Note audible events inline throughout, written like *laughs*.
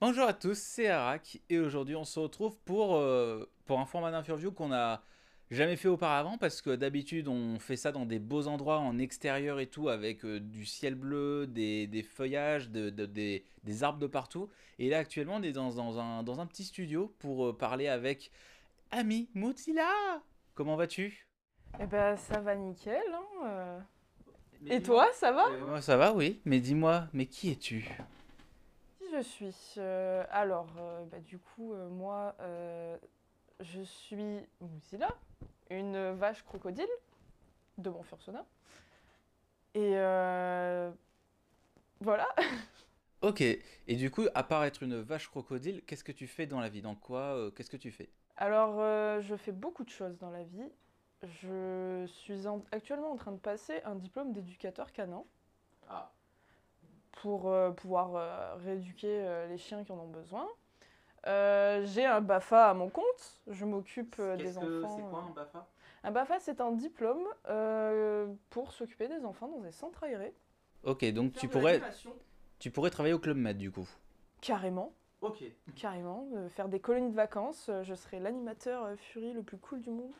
Bonjour à tous, c'est Arak et aujourd'hui on se retrouve pour, euh, pour un format d'interview qu'on a jamais fait auparavant parce que d'habitude on fait ça dans des beaux endroits en extérieur et tout avec euh, du ciel bleu, des, des feuillages, de- de- des, des arbres de partout. Et là actuellement on est dans, dans un, dans un petit studio pour euh, parler avec Ami Mozilla. Comment vas-tu? Eh ben, ça va nickel. hein, Et toi, ça va? Moi, Ça va oui, mais dis-moi, mais qui es-tu? Je suis Euh, Alors, euh, bah, du coup, euh, moi, je suis Mozilla, une vache crocodile de mon Fursona. Et voilà. *laughs* Ok, et du coup, à part être une vache crocodile, qu'est-ce que tu fais dans la vie? Dans quoi Qu'est-ce que tu fais? Alors, je fais beaucoup de choses dans la vie. Je suis en- actuellement en train de passer un diplôme d'éducateur canin Ah. Pour euh, pouvoir euh, rééduquer euh, les chiens qui en ont besoin. Euh, J'ai un BAFA à mon compte. Je m'occupe euh, des enfants. euh. BAFA? Un BAFA, c'est un diplôme euh, pour s'occuper des enfants dans des centres aérés. Ok, donc tu pourrais, tu pourrais travailler au Club Med du coup? Carrément, Ok. carrément. euh, faire des colonies de vacances. euh, je serai l'animateur euh, Fury le plus cool du monde.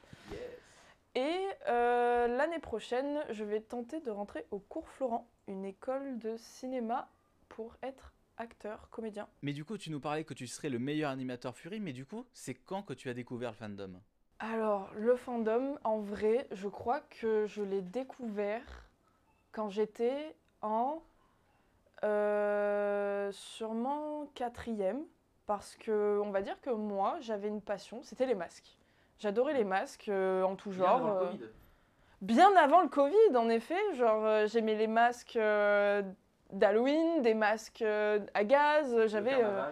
Et euh, l'année prochaine, je vais tenter de rentrer au cours Florent, une école de cinéma pour être acteur, comédien. Mais du coup, tu nous parlais que tu serais le meilleur animateur Fury, mais du coup, c'est quand que tu as découvert le fandom? Alors, le fandom, en vrai, je crois que je l'ai découvert quand j'étais en euh, sûrement quatrième, parce que on va dire que moi, j'avais une passion, c'était les masques. J'adorais les masques euh, en tout genre. euh, Bien avant le Covid, en effet. Genre, euh, j'aimais les masques euh, d'Halloween, des masques euh, à gaz. J'avais euh,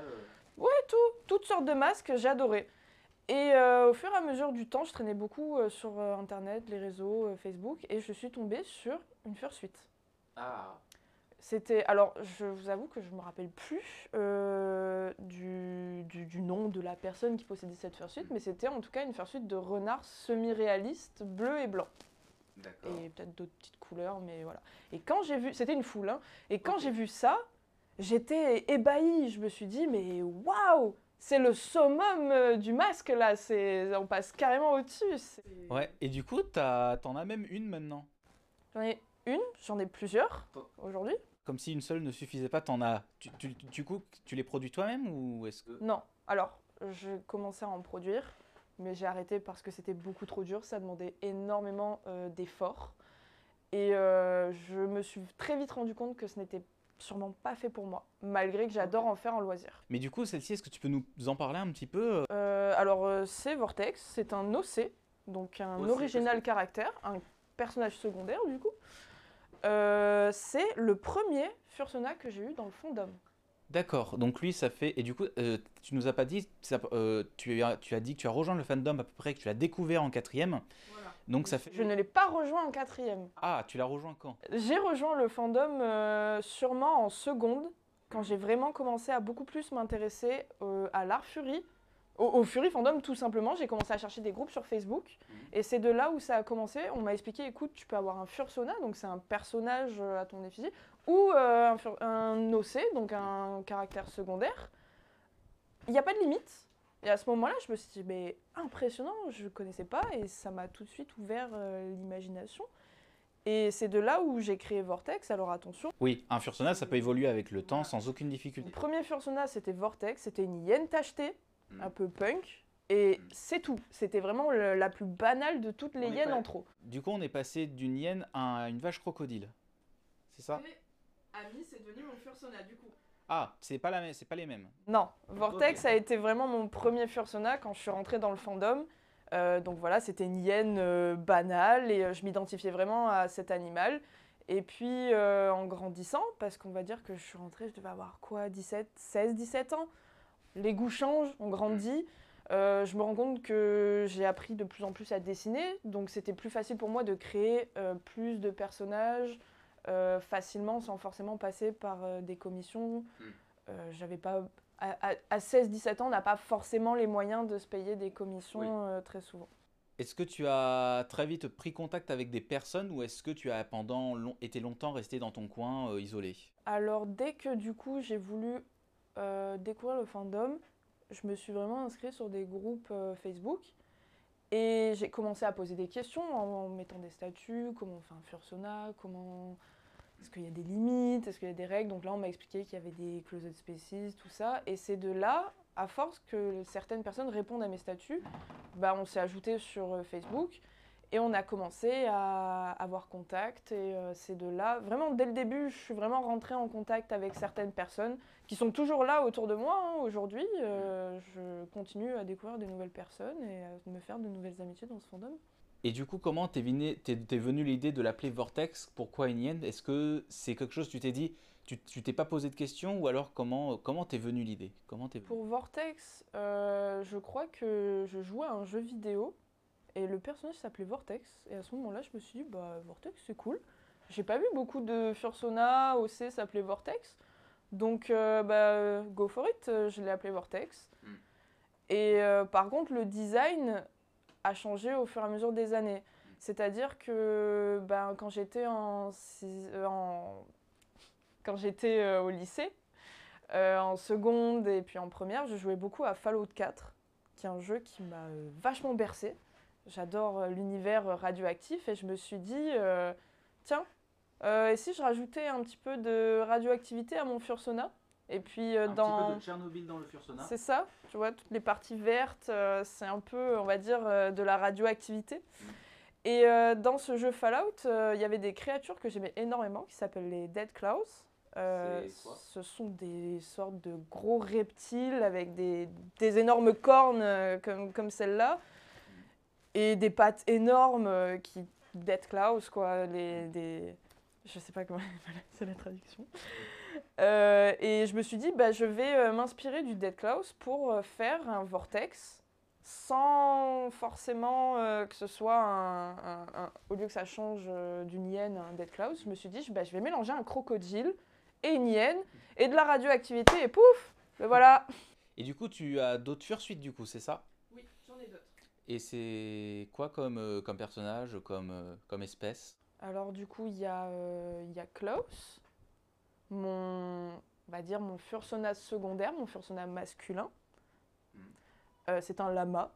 toutes sortes de masques, j'adorais. Et au fur et à mesure du temps, je traînais beaucoup sur Internet, les réseaux, Facebook, et je suis tombée sur une fursuite. Ah. C'était, alors, je vous avoue que je me rappelle plus du, du- du nom de la personne qui possédait cette fursuite, mais c'était en tout cas une fursuite de renard semi-réaliste, bleu et blanc. Et peut-être d'autres petites couleurs, mais voilà. Et quand j'ai vu, c'était une foule, hein, et quand j'ai vu ça, j'étais ébahie. Je me suis dit, mais waouh, c'est le summum euh, du masque là, c'est, on passe carrément au-dessus. Ouais, et du coup, t'en as même une maintenant. J'en ai une, j'en ai plusieurs aujourd'hui. Comme si une seule ne suffisait pas, t'en as. Tu, tu- du coup, tu les produis toi-même ou est-ce que. Non, alors, j'ai commencé à en produire, mais j'ai arrêté parce que c'était beaucoup trop dur, ça demandait énormément euh, d'efforts. Et euh, je me suis très vite rendu compte que ce n'était sûrement pas fait pour moi, malgré que j'adore en faire en loisir. Mais du coup, celle-ci, est-ce que tu peux nous en parler un petit peu Euh, alors, c'est Vortex, c'est un OC, donc un OC, original caractère, un personnage secondaire du coup. C'est le premier Fursona que j'ai eu dans le fandom. D'accord, donc lui, ça fait. Et du coup, euh, tu nous as pas dit. ça- euh, tu, as, tu as dit que tu as rejoint le fandom à peu près, que tu l'as découvert en quatrième. Donc ça fait. Je ne l'ai pas rejoint en quatrième. Ah, tu l'as rejoint quand? J'ai rejoint le fandom euh, sûrement en seconde, quand j'ai vraiment commencé à beaucoup plus m'intéresser à l'art Fury. Au, au Fury fandom, tout simplement, j'ai commencé à chercher des groupes sur Facebook. Mhm. Et c'est de là où ça a commencé. On m'a expliqué écoute, tu peux avoir un Fursona, donc c'est un personnage euh, à ton effigie, ou euh, un, OC, donc un caractère secondaire. Il n'y a pas de limite. Et à ce moment-là, je me suis dit, mais impressionnant, je ne connaissais pas, et ça m'a tout de suite ouvert euh, l'imagination. Et c'est de là où j'ai créé Vortex. Alors attention, Oui, un Fursona, ça peut évoluer avec le temps sans aucune difficulté. premier Fursona c'était Vortex, c'était une hyène tachetée, Mm. un peu punk. Et Mm. c'est tout. C'était vraiment le- la plus banale de toutes les On hyènes pas- en trop. Du coup, on est passé d'une hyène à une vache crocodile. C'est ça? Ami, c'est devenu mon Fursona du coup. Ah, c'est pas la même, c'est pas les mêmes. Non, Vortex a été vraiment mon premier Fursona quand je suis rentrée dans le fandom. Euh, donc voilà, c'était une hyène euh, banale et euh, je m'identifiais vraiment à cet animal. Et puis euh, en grandissant, parce qu'on va dire que je suis rentrée, je devais avoir quoi, 17, 16, 17 ans. Les goûts changent, on grandit. Euh, je me rends compte que j'ai appris de plus en plus à dessiner, donc c'était plus facile pour moi de créer euh, plus de personnages euh, facilement sans forcément passer par euh, des commissions. Euh, J'avais pas à, à- à 16-17 ans, on n'a pas forcément les moyens de se payer des commissions Oui. euh, très souvent. Est-ce que tu as très vite pris contact avec des personnes ou est-ce que tu as pendant long- été longtemps resté dans ton coin euh, isolé? Alors dès que du coup j'ai voulu euh, découvrir le fandom, je me suis vraiment inscrite sur des groupes euh, Facebook et j'ai commencé à poser des questions en, mettant des statuts, comment on fait un fursona, comment est-ce qu'il y a des limites, est-ce qu'il y a des règles. Donc là, on m'a expliqué qu'il y avait des closed species, tout ça. Et c'est de là, à force que certaines personnes répondent à mes statuts, bah, on s'est ajouté sur euh, Facebook. Et on a commencé à avoir contact et euh, c'est de là, vraiment dès le début, je suis vraiment rentrée en contact avec certaines personnes qui sont toujours là autour de moi hein, aujourd'hui. Euh, je continue à découvrir de nouvelles personnes et à me faire de nouvelles amitiés dans ce fandom. Et du coup, comment t'es venu, t'es, t'es venu l'idée de l'appeler Vortex? Pourquoi Yen Est-ce que c'est quelque chose tu t'es dit tu, t'es pas posé de questions ou alors comment comment t'es venu l'idée? Comment t'es Pour Vortex, euh, je crois que je jouais à un jeu vidéo et le personnage s'appelait Vortex. Et à ce moment-là, je me suis dit, bah, Vortex, c'est cool. J'ai pas vu beaucoup de Fursona, OC s'appelait Vortex. Donc, euh, bah, go for it, euh, je l'ai appelé Vortex. Mm. Et euh, par contre, le design a changé au fur et à mesure des années. C'est-à-dire que ben, quand j'étais en, six- euh, en- quand j'étais au lycée, en seconde et puis en première, je jouais beaucoup à Fallout 4, qui est un jeu qui m'a vachement bercé. J'adore euh, l'univers euh, radioactif et je me suis dit, euh, tiens, euh, et si je rajoutais un petit peu de radioactivité à mon Fursona Et puis euh, dans... Tchernobyl dans le Fursona. C'est ça, tu vois, toutes les parties vertes, c'est un peu, on va dire, de la radioactivité. Et euh, dans ce jeu Fallout, il y avait des créatures que j'aimais énormément qui s'appellent les Dead Claws. Quoi? ce sont des sortes de gros reptiles avec des, des énormes cornes comme, comme celle-là et des pattes énormes euh, qui. Dead Claws, quoi. Les, des, je sais pas comment c'est la traduction. Euh, et je me suis dit, bah, je vais euh, m'inspirer du Dead Claws pour euh, faire un vortex sans forcément euh, que ce soit un, un- un- Au lieu que ça change euh, d'une hyène à un Dead Claws, je me suis dit, bah, je vais mélanger un crocodile et une hyène et de la radioactivité et pouf Le voilà Et du coup, tu as d'autres fursuites du coup, c'est ça? Oui, j'en ai d'autres. Et c'est quoi comme, euh, comme personnage, comme, euh, comme espèce? Alors du coup, il y, a, euh, il y a Klaus, mon, on va dire mon fursona secondaire, mon fursona masculin. Euh, c'est un lama.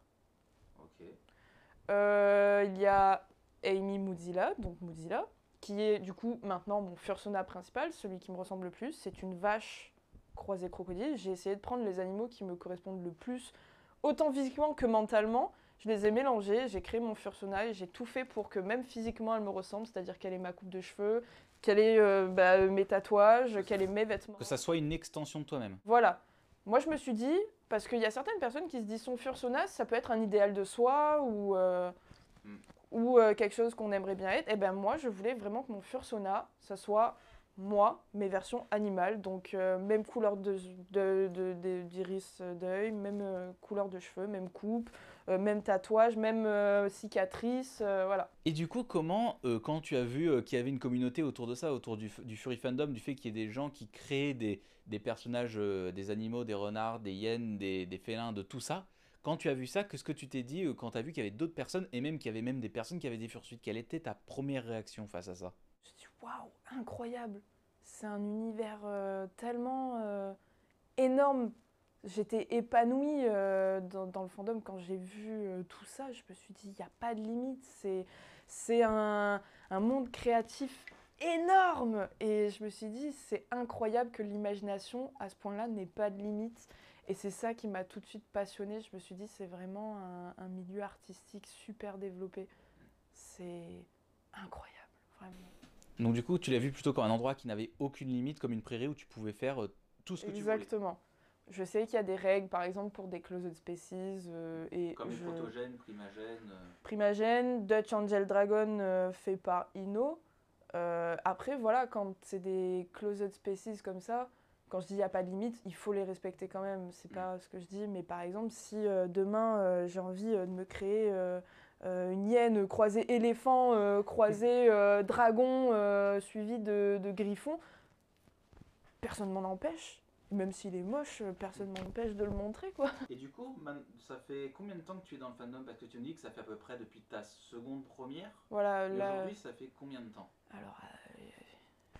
Euh, il y a Amy Mozilla, donc Mozilla, qui est du coup maintenant mon fursona principal, celui qui me ressemble le plus. C'est une vache croisée crocodile. J'ai essayé de prendre les animaux qui me correspondent le plus, autant physiquement que mentalement. Je les ai mélangés, j'ai créé mon fursona et j'ai tout fait pour que même physiquement elle me ressemble, c'est-à-dire qu'elle ait ma coupe de cheveux, qu'elle ait euh, bah, mes tatouages, qu'elle ait mes vêtements. Que ça soit une extension de toi-même. Voilà. Moi, je me suis dit, parce qu'il y a certaines personnes qui se disent son fursona, ça peut être un idéal de soi ou, euh, Mm. ou euh, quelque chose qu'on aimerait bien être. Et ben moi, je voulais vraiment que mon fursona, ça soit moi, mes versions animales. Donc, euh, même couleur de, de, de- de- d'iris d'œil, même euh, couleur de cheveux, même coupe, euh, même tatouage, même euh, cicatrice, euh, voilà. Et du coup, comment, euh, quand tu as vu euh, qu'il y avait une communauté autour de ça, autour du, du Furry Fandom, du fait qu'il y ait des gens qui créent des, des personnages, euh, des animaux, des renards, des hyènes, des, des félins, de tout ça, quand tu as vu ça, qu'est-ce que tu t'es dit euh, quand tu as vu qu'il y avait d'autres personnes, et même qu'il y avait même des personnes qui avaient des fursuites? Quelle était ta première réaction face à ça? Je me suis dit, waouh, incroyable. C'est un univers euh, tellement euh, énorme. J'étais épanouie euh, dans, dans le fandom quand j'ai vu euh, tout ça. Je me suis dit, il n'y a pas de limite. C'est, c'est un, un monde créatif énorme. Et je me suis dit, c'est incroyable que l'imagination, à ce point-là, n'ait pas de limite. Et c'est ça qui m'a tout de suite passionnée. Je me suis dit, c'est vraiment un, un milieu artistique super développé. C'est incroyable, vraiment. Donc du coup, tu l'as vu plutôt comme un endroit qui n'avait aucune limite, comme une prairie où tu pouvais faire euh, tout ce que tu voulais. Exactement. Je sais qu'il y a des règles, par exemple pour des closed species euh, et Comme les je- protogènes, primagènes. euh. Primagène, Dutch Angel Dragon euh, fait par Ino. Euh, après, voilà, quand c'est des closed species comme ça, quand je dis il n'y a pas de limite, il faut les respecter quand même. C'est Mm. pas ce que je dis, mais par exemple, si demain j'ai envie de me créer une hyène croisée éléphant, croisée dragon, euh, suivi de, de griffon, personne ne m'en empêche. Même s'il est moche, euh, personne ne m'empêche de le montrer, quoi. *laughs* Et du coup, ça fait combien de temps que tu es dans le fandom? Parce que tu me dis que ça fait à peu près depuis ta seconde première. Voilà, là. aujourd'hui, ça fait combien de temps? Alors, euh,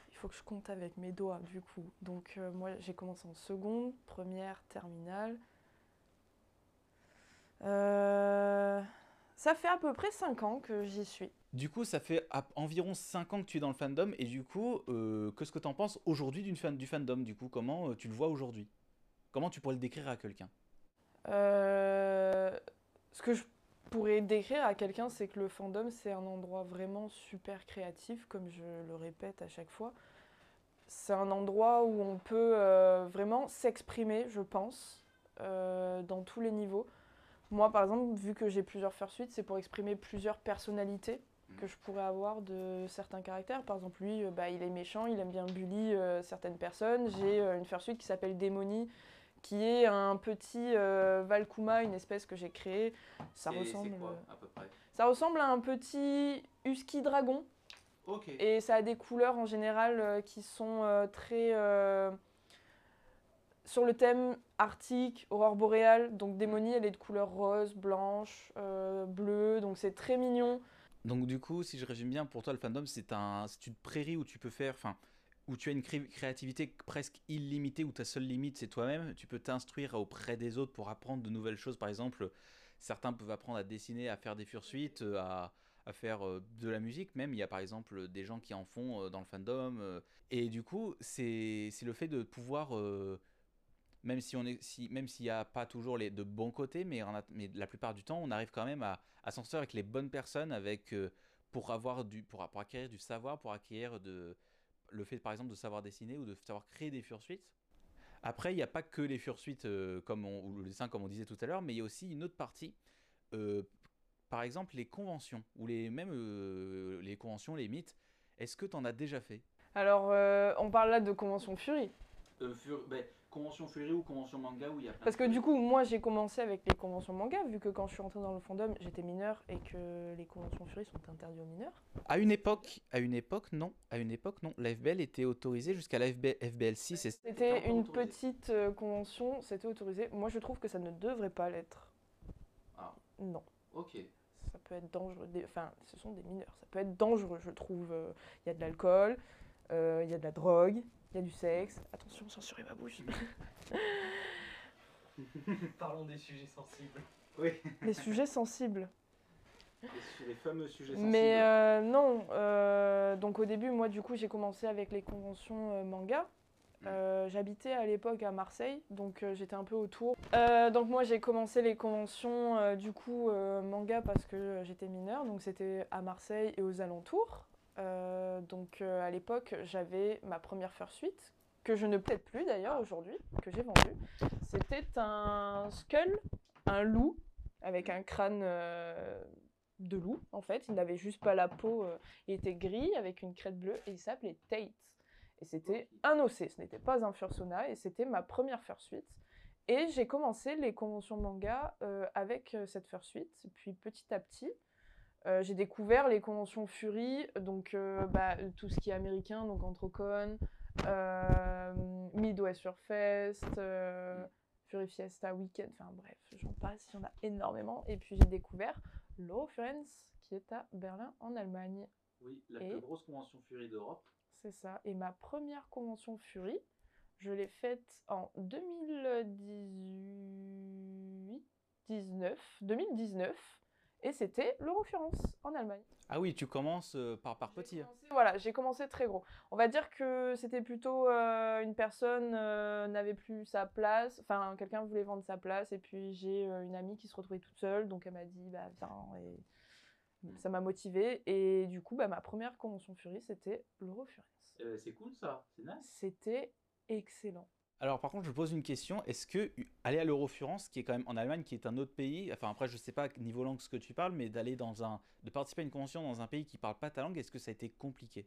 il faut que je compte avec mes doigts, du coup. Donc, euh, moi, j'ai commencé en seconde, première, terminale. Euh, ça fait à peu près 5 ans que j'y suis. Du coup, ça fait environ 5 ans que tu es dans le fandom, et du coup, euh, qu'est-ce que tu en penses aujourd'hui du fandom Du coup, comment euh, tu le vois aujourd'hui? Comment tu pourrais le décrire à quelqu'un? Euh, ce que je pourrais décrire à quelqu'un, c'est que le fandom, c'est un endroit vraiment super créatif, comme je le répète à chaque fois. C'est un endroit où on peut euh, vraiment s'exprimer, je pense, dans tous les niveaux. Moi, par exemple, vu que j'ai plusieurs fursuites, c'est pour exprimer plusieurs personnalités que je pourrais avoir de certains caractères. Par exemple, lui, euh, bah, il est méchant, il aime bien bully euh, certaines personnes. J'ai euh, une fursuite qui s'appelle Démonie, qui est un petit euh, Valkuma, une espèce que j'ai créée. Ça ressemble, euh, à peu près? ça ressemble à un petit husky dragon. Et ça a des couleurs en général qui sont très sur le thème arctique, aurore boréale. Donc Démonie, elle est de couleur rose, blanche, bleue. Donc c'est très mignon. Donc du coup, si je résume bien, pour toi, le fandom, c'est un, c'est une prairie où tu peux faire, enfin, où tu as une cré- créativité presque illimitée, où ta seule limite, c'est toi-même. Tu peux t'instruire auprès des autres pour apprendre de nouvelles choses. Par exemple, certains peuvent apprendre à dessiner, à faire des fursuites, euh, à, à faire euh, de la musique même. Il y a par exemple des gens qui en font euh, dans le fandom. et du coup, c'est c'est le fait de pouvoir... même si on est, si, même s'il n'y a pas toujours les de bons côtés, mais, on a- mais la plupart du temps, on arrive quand même à, à s'en sortir avec les bonnes personnes, avec euh, pour avoir du, pour, pour acquérir du savoir, pour acquérir de, le fait par exemple de savoir dessiner ou de savoir créer des fursuites. Après, il n'y a pas que les fursuites euh, comme on, ou le dessin comme on disait tout à l'heure, mais il y a aussi une autre partie. euh, par exemple, les conventions ou les même euh, les conventions, les mythes. Est-ce que tu en as déjà fait? Alors, euh, on parle là de Convention Fury. Convention Fury ou convention manga où il y a Parce que du coup, moi, j'ai commencé avec les conventions manga, vu que quand je suis rentrée dans le fandom, j'étais mineure et que les conventions Fury sont interdites aux mineurs. À une époque, à une époque, non. À une époque, non. La FBL était autorisée jusqu'à la FB FBL 6. et C'était une autorisé. petite euh, convention, c'était autorisé. Moi, je trouve que ça ne devrait pas l'être. Ah. Non. Ok. ça peut être dangereux. des- Enfin, ce sont des mineurs. Ça peut être dangereux, je trouve. Euh, Il y a de l'alcool, euh, il y a de la drogue, il y a du sexe. Attention, censurez ma bouche. Parlons des sujets sensibles. Oui. Les sujets sensibles. Les fameux sujets Mais euh, non. euh, donc au début, moi, du coup, j'ai commencé avec les conventions euh, manga. Euh, J'habitais à l'époque à Marseille, donc euh, j'étais un peu autour. Euh, donc moi, j'ai commencé les conventions euh, du coup euh, manga parce que j'étais mineure, donc c'était à Marseille et aux alentours. Euh, donc euh, à l'époque, j'avais ma première fursuite que je ne peut-être plus d'ailleurs aujourd'hui, que j'ai vendue. C'était un skull, un loup avec un crâne euh, de loup en fait. Il n'avait juste pas la peau, il était gris avec une crête bleue et il s'appelait Tate. Et c'était un OC, ce n'était pas un Fursona et c'était ma première fursuite. Et j'ai commencé les conventions manga avec cette fursuite. Puis petit à petit, euh, j'ai découvert les conventions Fury, donc euh, bah, tout ce qui est américain, donc Anthrocon, euh, Midwest Furfest, euh, Fury Fiesta Weekend, enfin bref, j'en passe, il y en a énormément. Et puis j'ai découvert Lowfriends, qui est à Berlin en Allemagne. Oui, la Et- plus grosse convention Fury d'Europe. C'est ça. Et ma première convention Fury, je l'ai faite en 2018, 19, 2019, et c'était l'Eurofurence en Allemagne. Ah oui, tu commences euh, par, petit. hein. commencé- Voilà, j'ai commencé très gros. On va dire que c'était plutôt euh, une personne euh, n'avait plus sa place, enfin quelqu'un voulait vendre sa place, et puis j'ai euh, une amie qui se retrouvait toute seule, donc elle m'a dit bah viens, et ça m'a motivée, et du coup bah, ma première convention Fury c'était l'Eurofurence. Euh, c'est cool ça, c'est nice. C'était excellent. Alors par contre, je pose une question. Est-ce que aller à l'Eurofurence, qui est quand même en Allemagne, qui est un autre pays, enfin après je sais pas niveau langue ce que tu parles, mais d'aller dans un, de participer à une convention dans un pays qui parle pas ta langue, est-ce que ça a été compliqué?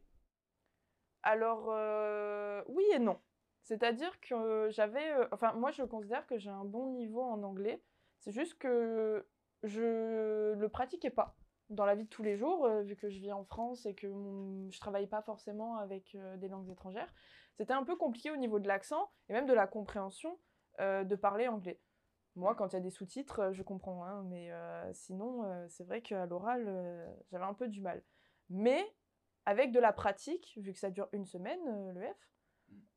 Alors, euh, oui et non. C'est-à-dire que j'avais. euh, enfin, moi, je considère que j'ai un bon niveau en anglais. C'est juste que je le pratiquais pas dans la vie de tous les jours, euh, vu que je vis en France et que mon- je travaille pas forcément avec euh, des langues étrangères. C'était un peu compliqué au niveau de l'accent et même de la compréhension euh, de parler anglais. Moi, quand il y a des sous-titres, euh, je comprends, hein, mais euh, sinon, euh, c'est vrai qu'à l'oral, j'avais un peu du mal. Mais avec de la pratique, vu que ça dure une semaine, le F,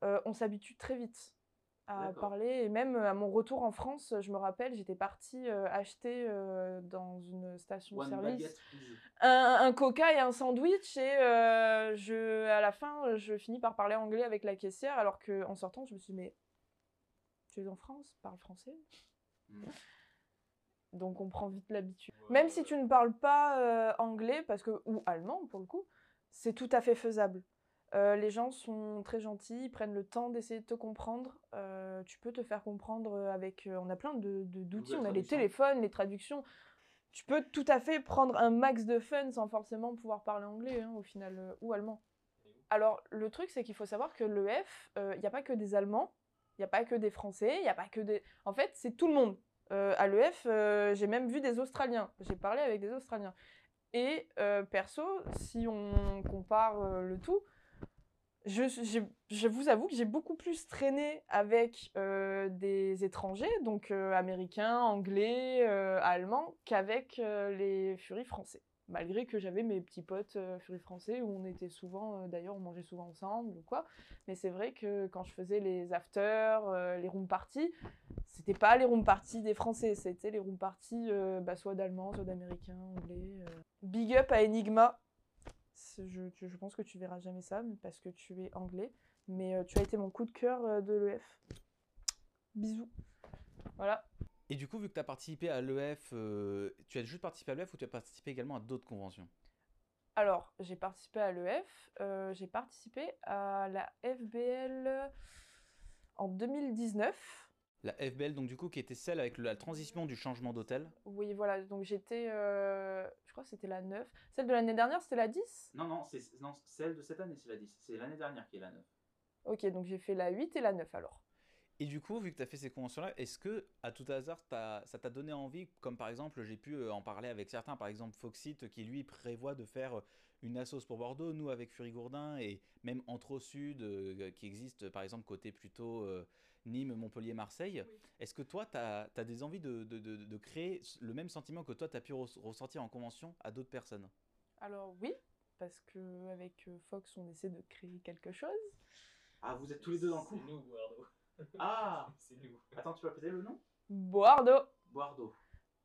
Mm. on s'habitue très vite à parler. Et même euh, à mon retour en France, je me rappelle, j'étais partie euh, acheter euh, dans une station-service un, un coca et un sandwich et euh, je, à la fin, je finis par parler anglais avec la caissière alors qu'en sortant, je me suis dit, mais tu es en France, parle français. Mm. Donc on prend vite l'habitude. Même si tu ne parles pas anglais, parce que, ou allemand pour le coup, c'est tout à fait faisable. Euh, les gens sont très gentils, ils prennent le temps d'essayer de te comprendre. Euh, tu peux te faire comprendre avec... euh, on a plein de- de- d'outils, on a les téléphones, les traductions. Tu peux tout à fait prendre un max de fun sans forcément pouvoir parler anglais hein, au final, ou allemand. Alors le truc c'est qu'il faut savoir que le F, il n'y a pas que des Allemands, il n'y a pas que des Français, il n'y a pas que des... En fait c'est tout le monde. À l'EF, j'ai même vu des Australiens. J'ai parlé avec des Australiens. Et perso, si on compare le tout, je, vous avoue que j'ai beaucoup plus traîné avec euh, des étrangers, donc euh, américains, anglais, euh, allemands, qu'avec les furies français. Malgré que j'avais mes petits potes furies français où on était souvent, d'ailleurs, on mangeait souvent ensemble ou quoi. Mais c'est vrai que quand je faisais les afters, les room parties, c'était pas les room parties des Français, c'était les room parties bah, soit d'Allemands, soit d'Américains, anglais. Big up à Enigma. Je, pense que tu verras jamais ça parce que tu es anglais. Mais euh, tu as été mon coup de cœur euh, de l'EF. Bisous. Voilà. Et du coup, vu que tu as participé à l'EF, euh, tu as juste participé à l'EF ou tu as participé également à d'autres conventions? Alors, j'ai participé à l'EF, euh, j'ai participé à la FBL en 2019. La FBL, donc du coup, qui était celle avec le- la transition du changement d'hôtel Oui, voilà, donc j'étais, euh, je crois que c'était la 9. Celle de l'année dernière, c'était la 10 Non, non, c'est non, celle de cette année, c'est la 10. C'est l'année dernière qui est la 9. Ok, donc j'ai fait la 8 et la 9 alors. Et du coup, vu que tu as fait ces conventions-là, est-ce que, à tout hasard, ça t'a donné envie, comme par exemple, j'ai pu euh, en parler avec certains, par exemple Foxit, qui lui prévoit de faire euh, une assos pour Bordeaux, nous avec Fury Gourdin, et même Entre Sud, euh, qui existe par exemple côté plutôt euh, Nîmes, Montpellier, Marseille. Est-ce que toi, tu as, des envies de, de- de- de créer le même sentiment que toi, tu as pu res- ressentir en convention à d'autres personnes? Alors oui, parce que avec euh, Fox, on essaie de créer quelque chose. Ah, vous êtes C'est nous, Guardo. *laughs* Ah C'est nous. Attends, tu peux répéter le nom? Bordeaux. Bordeaux.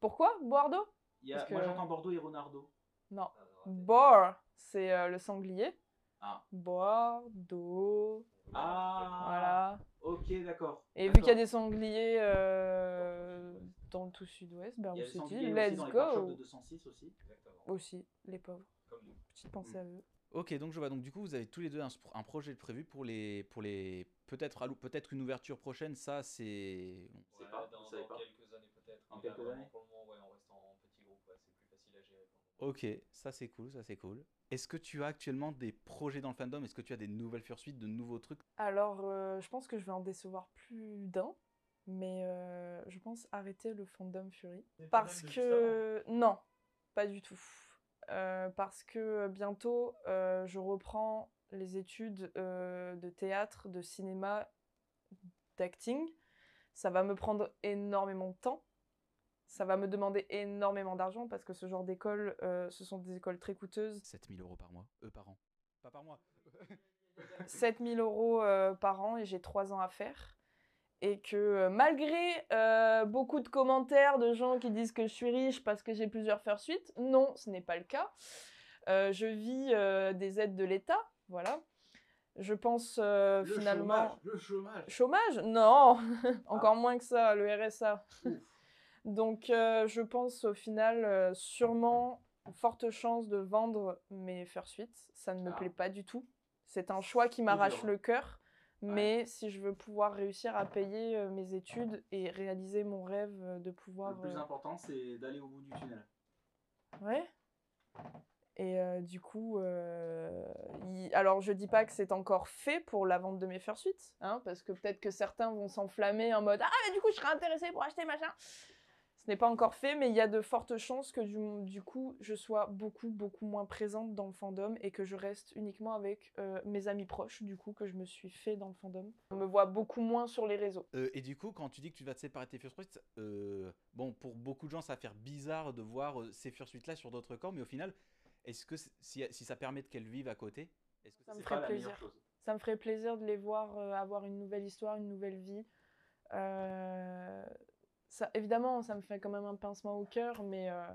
Pourquoi Bordeaux Il y Parce Moi que- j'entends Bordeaux et Ronardo. Non. Ah, Bor, c'est euh, le sanglier. Ah. Bordeaux. Ah Voilà. Ok, d'accord. Et vu qu'il y a des sangliers euh, dans le tout sud-ouest, ben Il y a on des s'est sangliers dit, aussi let's dans les de go 206 aussi. Exactement. Aussi, les pauvres. Comme nous. Petite pensée Mm. à eux. Ok, donc je vois. Donc du coup, vous avez tous les deux un, un projet prévu pour les, pour les, peut-être, peut-être une ouverture prochaine. Ça, c'est, on sait Ouais, pas, dans, pas. quelques années peut-être. Mais quelques là, années Pour le moment, ouais, on reste en petit groupe. ouais, c'est plus facile à gérer. pour le moment. Ok, ça c'est cool, ça c'est cool. Est-ce que tu as actuellement des projets dans le fandom? Est-ce que tu as des nouvelles fursuites, de nouveaux trucs? Alors, euh, je pense que je vais en décevoir plus d'un, mais euh, je pense arrêter le fandom Fury. Parce que... Non, pas du tout. Euh, parce que bientôt, euh, je reprends les études euh, de théâtre, de cinéma, d'acting. Ça va me prendre énormément de temps. Ça va me demander énormément d'argent parce que ce genre d'école, euh, ce sont des écoles très coûteuses. 7000 euros par mois, euh, par an. Pas par mois. *laughs* 7000 euros euh, par an et j'ai 3 ans à faire. Et que euh, malgré euh, beaucoup de commentaires de gens qui disent que je suis riche parce que j'ai plusieurs fursuites, non, ce n'est pas le cas. Euh, je vis euh, des aides de l'État, voilà. Je pense euh, finalement... le chômage. Chômage? Non, *laughs* encore moins que ça, le RSA. Donc je pense au final sûrement forte chance de vendre mes fursuites. Ça ne me Ah. plaît pas du tout. C'est un choix qui m'arrache le cœur. Mais si je veux pouvoir réussir à payer euh, mes études et réaliser mon rêve de pouvoir... Le plus euh, important, c'est d'aller au bout du tunnel. Ouais. Et euh, du coup, euh, il- alors je dis pas que c'est encore fait pour la vente de mes fursuits, hein, parce que peut-être que certains vont s'enflammer en mode Ah, mais du coup, je serais intéressé pour acheter machin. Ce n'est pas encore fait, mais il y a de fortes chances que du, du coup, je sois beaucoup, beaucoup moins présente dans le fandom et que je reste uniquement avec euh, mes amis proches, du coup, que je me suis fait dans le fandom. On me voit beaucoup moins sur les réseaux. Euh, et du coup, quand tu dis que tu vas te séparer de tes fursuites, euh, bon, pour beaucoup de gens, ça va faire bizarre de voir ces fursuites-là sur d'autres corps, mais au final, est-ce que si, si ça permet qu'elles vivent à côté, est-ce que Ça me ferait pas plaisir. chose? Ça me ferait plaisir de les voir avoir une nouvelle histoire, une nouvelle vie. Euh, ça, évidemment, ça me fait quand même un pincement au cœur, mais euh,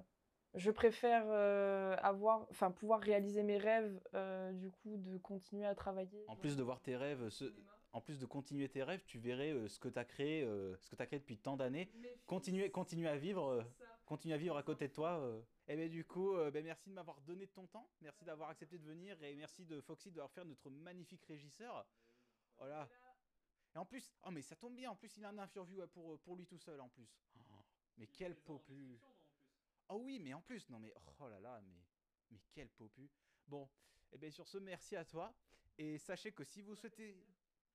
je préfère euh, avoir, enfin, pouvoir réaliser mes rêves, euh, du coup, de continuer à travailler. En plus de voir tes rêves, ce- en plus de continuer tes rêves, tu verrais euh, ce que tu as créé, euh, ce que tu créé depuis tant d'années. Continuer, continuer à vivre, euh, continuer à vivre à côté de toi. euh. Et bien du coup, euh, ben, merci de m'avoir donné de ton temps, merci d'avoir accepté de venir et merci de Foxy d'avoir fait notre magnifique régisseur. Voilà. Et en plus, oh mais ça tombe bien, en plus il a un interview pour, euh, pour lui tout seul en plus. Oh, mais quel popu. Oh oui, mais en plus, non mais oh là là, mais mais quel popu. Bon, et bien sur ce, merci à toi et sachez que si vous souhaitez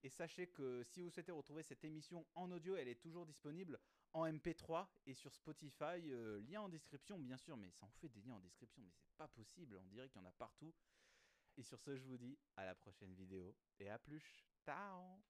et sachez que si vous souhaitez retrouver cette émission en audio, elle est toujours disponible en MP3 et sur Spotify. euh, lien en description, bien sûr, mais ça en fait des liens en description, mais c'est pas possible. On dirait qu'il y en a partout. Et sur ce, je vous dis à la prochaine vidéo et à plus. Ciao